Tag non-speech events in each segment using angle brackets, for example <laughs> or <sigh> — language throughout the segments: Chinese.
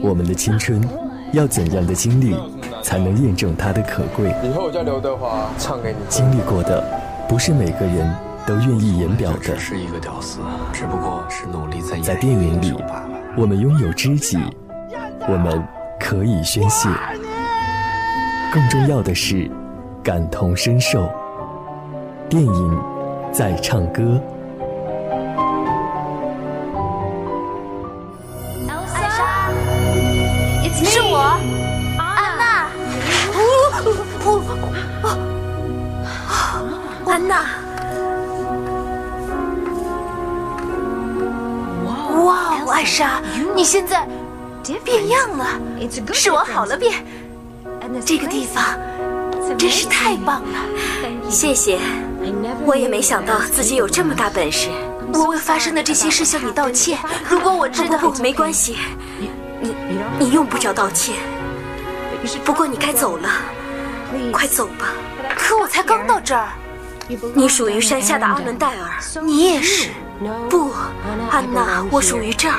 我们的青春，要怎样的经历才能验证它的可贵？以后我叫刘德华，唱给你。经历过的，不是每个人都愿意言表的。是一个屌丝，只不过是努力在在电影里，我们拥有知己，我们可以宣泄。更重要的是，感同身受。电影在唱歌。艾莎，你现在变样了，是我好了变。这个地方真是太棒了，谢谢。我也没想到自己有这么大本事。我为发生的这些事向你道歉。如果我知道，不不，没关系。你你用不着道歉。不过你该走了，快走吧。可我才刚到这儿。你属于山下的阿伦戴尔，你也是。不，安娜，我属于这儿。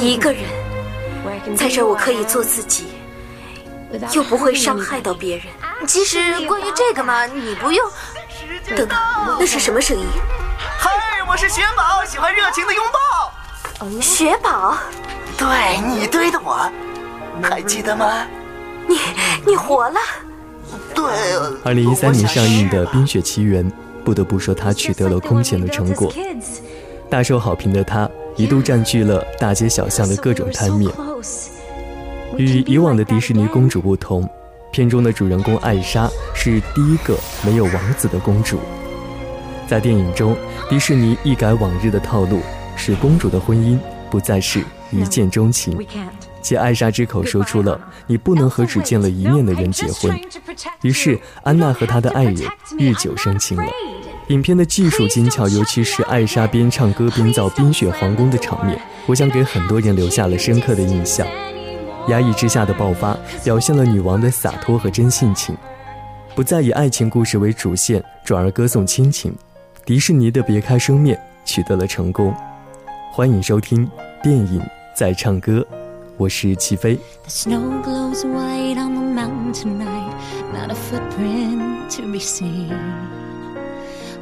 一个人，在这儿我可以做自己，又不会伤害到别人。其实关于这个嘛，你不用。等等，那是什么声音？嗨，我是雪宝，喜欢热情的拥抱。雪宝，对你堆的我，还记得吗？你你活了。对。二零一三年上映的《冰雪奇缘》，不得不说她取得了空前的成果。大受好评的她，一度占据了大街小巷的各种摊面。与以往的迪士尼公主不同。片中的主人公艾莎是第一个没有王子的公主。在电影中，迪士尼一改往日的套路，使公主的婚姻不再是一见钟情，借艾莎之口说出了“你不能和只见了一面的人结婚”。于是，安娜和她的爱人日久生情了。影片的技术精巧，尤其是艾莎边唱歌边造冰雪皇宫的场面，我想给很多人留下了深刻的印象。压抑之下的爆发，表现了女王的洒脱和真性情，不再以爱情故事为主线，转而歌颂亲情。迪士尼的别开生面取得了成功。欢迎收听电影在唱歌，我是齐飞。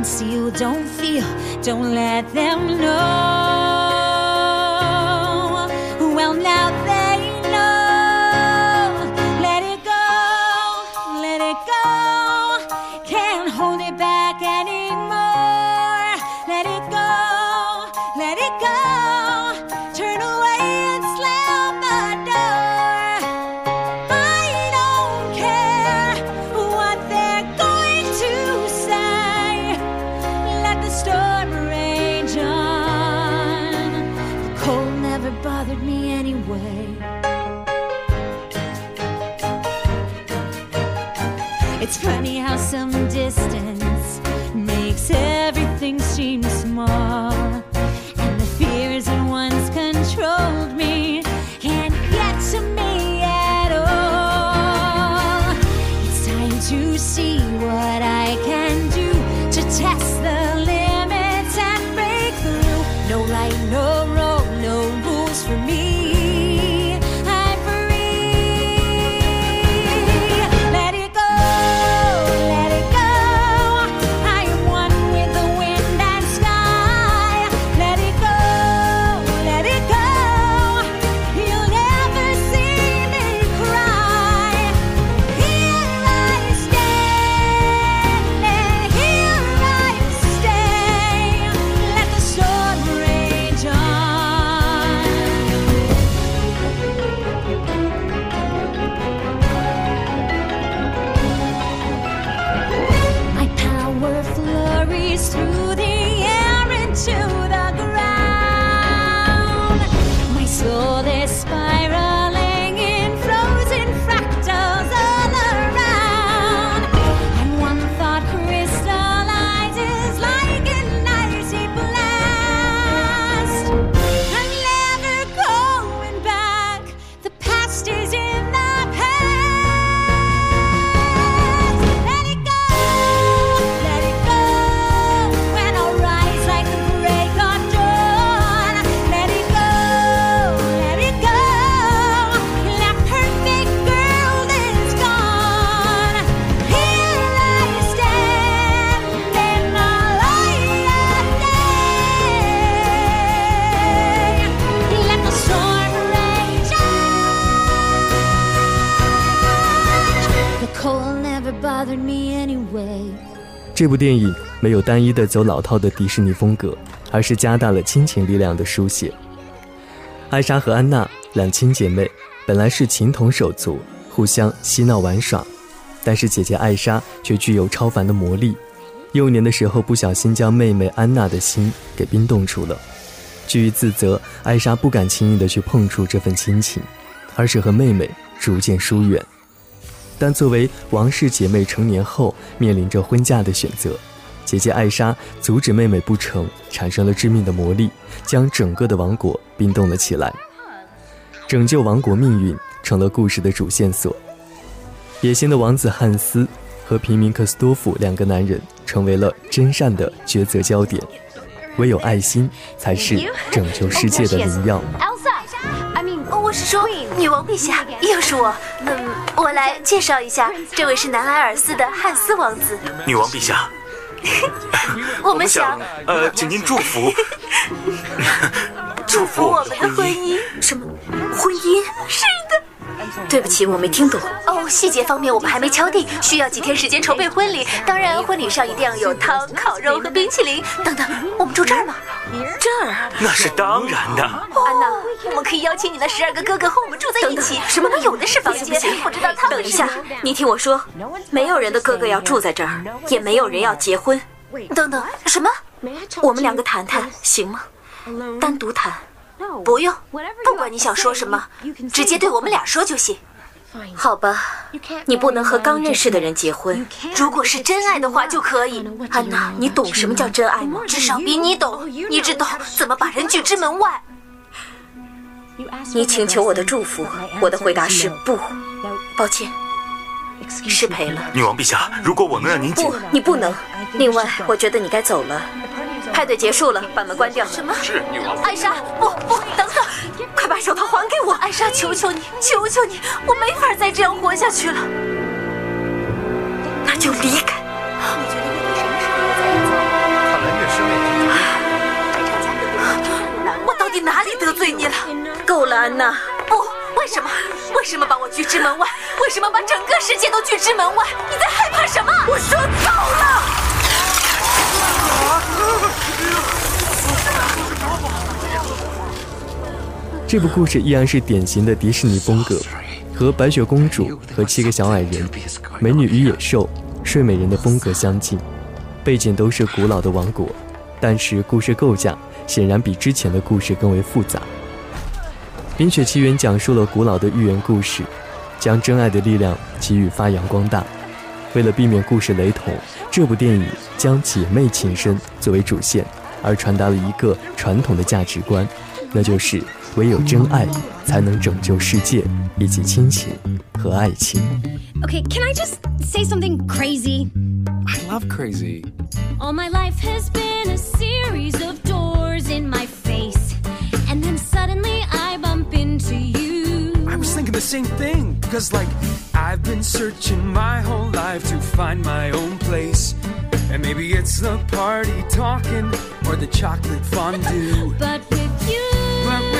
Conceal, don't feel, don't let them know. It's funny how some distance 这部电影没有单一的走老套的迪士尼风格，而是加大了亲情力量的书写。艾莎和安娜两亲姐妹本来是情同手足，互相嬉闹玩耍，但是姐姐艾莎却具有超凡的魔力。幼年的时候不小心将妹妹安娜的心给冰冻住了，基于自责，艾莎不敢轻易的去碰触这份亲情，而是和妹妹逐渐疏远。但作为王室姐妹，成年后面临着婚嫁的选择，姐姐艾莎阻止妹妹不成，产生了致命的魔力，将整个的王国冰冻了起来。拯救王国命运成了故事的主线索。野心的王子汉斯和平民克斯多夫两个男人。成为了真善的抉择焦点，唯有爱心才是拯救世界的灵药。我是说女王陛下，又是我。嗯，我来介绍一下，这位是南莱尔斯的汉斯王子。女王陛下，<laughs> 我们想，呃，请您 <laughs> 祝福，祝福我们的婚姻。什么？婚姻？是的。对不起，我没听懂。哦，细节方面我们还没敲定，需要几天时间筹备婚礼。当然，婚礼上一定要有汤、烤肉和冰淇淋。等等，我们住这儿吗？这儿？那是当然的。安娜，我们可以邀请你的十二个哥哥和我们住在一起。什么？有的是房间。不知道他们。等一下，你听我说，没有人的哥哥要住在这儿，也没有人要结婚。等等，什么？我们两个谈谈行吗？单独谈。不用，不管你想说什么，直接对我们俩说就行。好吧，你不能和刚认识的人结婚。如果是真爱的话就可以。安娜，你懂什么叫真爱吗？至少比你懂。你知道怎么把人拒之门外。你请求我的祝福，我的回答是不。抱歉，失陪了。女王陛下，如果我能让您不，你不能。另外，我觉得你该走了。派对结束了，把门关掉。什么？是女王。艾莎，不不，等等，快把手套还给我！艾莎，求求你，求求你，我没法再这样活下去了。那就离开。你觉得越到什么时候再走看来越是为我到底哪里得罪你了？够了，安娜。不，为什么？为什么把我拒之门外？为什么把整个世界都拒之门外？你在害怕什么？我说够了。这部故事依然是典型的迪士尼风格，和《白雪公主》和《七个小矮人》《美女与野兽》《睡美人》的风格相近，背景都是古老的王国，但是故事构架显然比之前的故事更为复杂。《冰雪奇缘》讲述了古老的寓言故事，将真爱的力量给予发扬光大。为了避免故事雷同，这部电影将姐妹情深作为主线，而传达了一个传统的价值观，那就是唯有真爱才能拯救世界，以及亲情和爱情。Okay, can I just say something crazy? I love crazy. All my life has been a series of doors in my face, and then suddenly I bump into you. I was thinking the same thing, because like. I've been searching my whole life to find my own place. And maybe it's the party talking or the chocolate fondue. but with you, but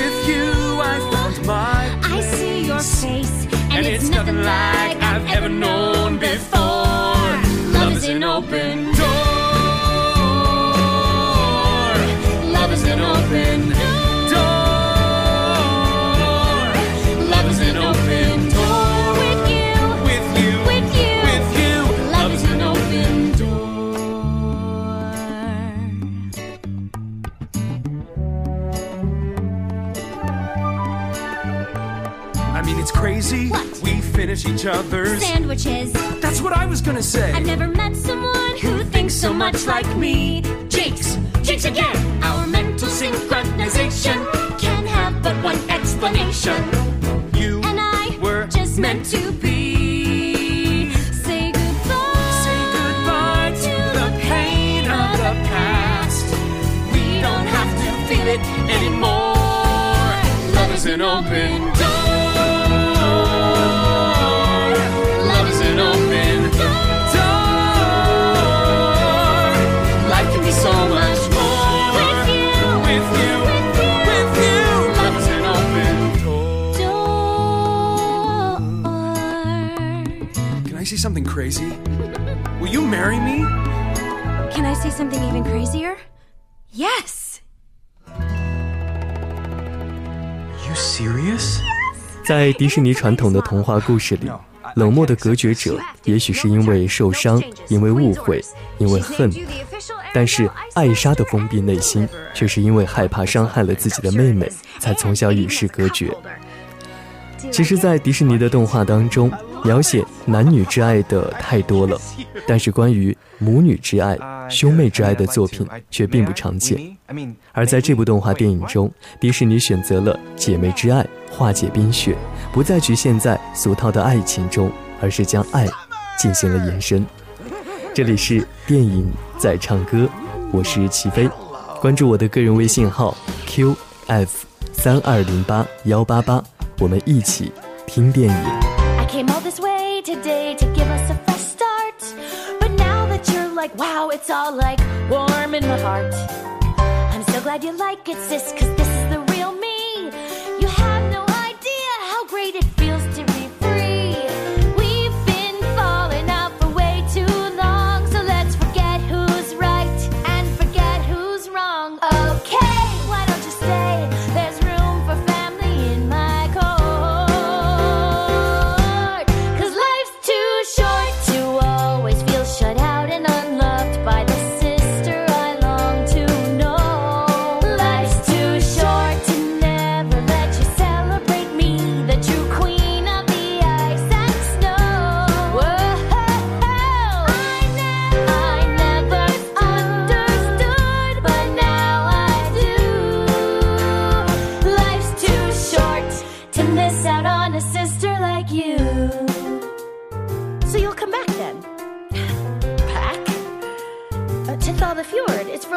with you, I found my place. I see your face, and, and it's, it's, nothing like I've ever known finish each other's sandwiches. That's what I was gonna say. I've never met someone who thinks so much like me. Jinx, jinx again. Our mental synchronization can have but one explanation. You and I were just meant to be. Say goodbye. Say goodbye to the pain of the past. We don't have to feel it anymore. Love is an open something crazy? Will you marry me? Can I say something even crazier? Yes! You serious? 在迪士尼传统的童话故事里，冷漠的隔绝者也许是因为受伤，因为误会，因为恨，但是艾莎的封闭内心却是因为害怕伤害了自己的妹妹，才从小与世隔绝。其实，在迪士尼的动画当中，描写男女之爱的太多了，但是关于母女之爱、兄妹之爱的作品却并不常见。而在这部动画电影中，迪士尼选择了姐妹之爱化解冰雪，不再局限在俗套的爱情中，而是将爱进行了延伸。这里是电影在唱歌，我是齐飞，关注我的个人微信号 qf 三二零八幺八八，我们一起听电影。Came all this way today to give us a fresh start. But now that you're like, wow, it's all like warm in my heart. I'm so glad you like it, sis, cause this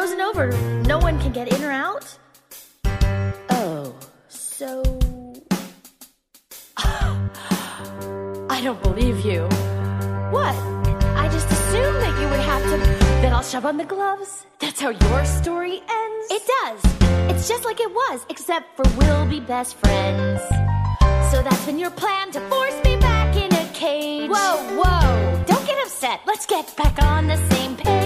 frozen over. No one can get in or out? Oh, so. <gasps> I don't believe you. What? I just assumed that you would have to. Then I'll shove on the gloves. That's how your story ends? It does. It's just like it was, except for we'll be best friends. So that's been your plan to force me back in a cage. Whoa, whoa. Don't get upset. Let's get back on the same page.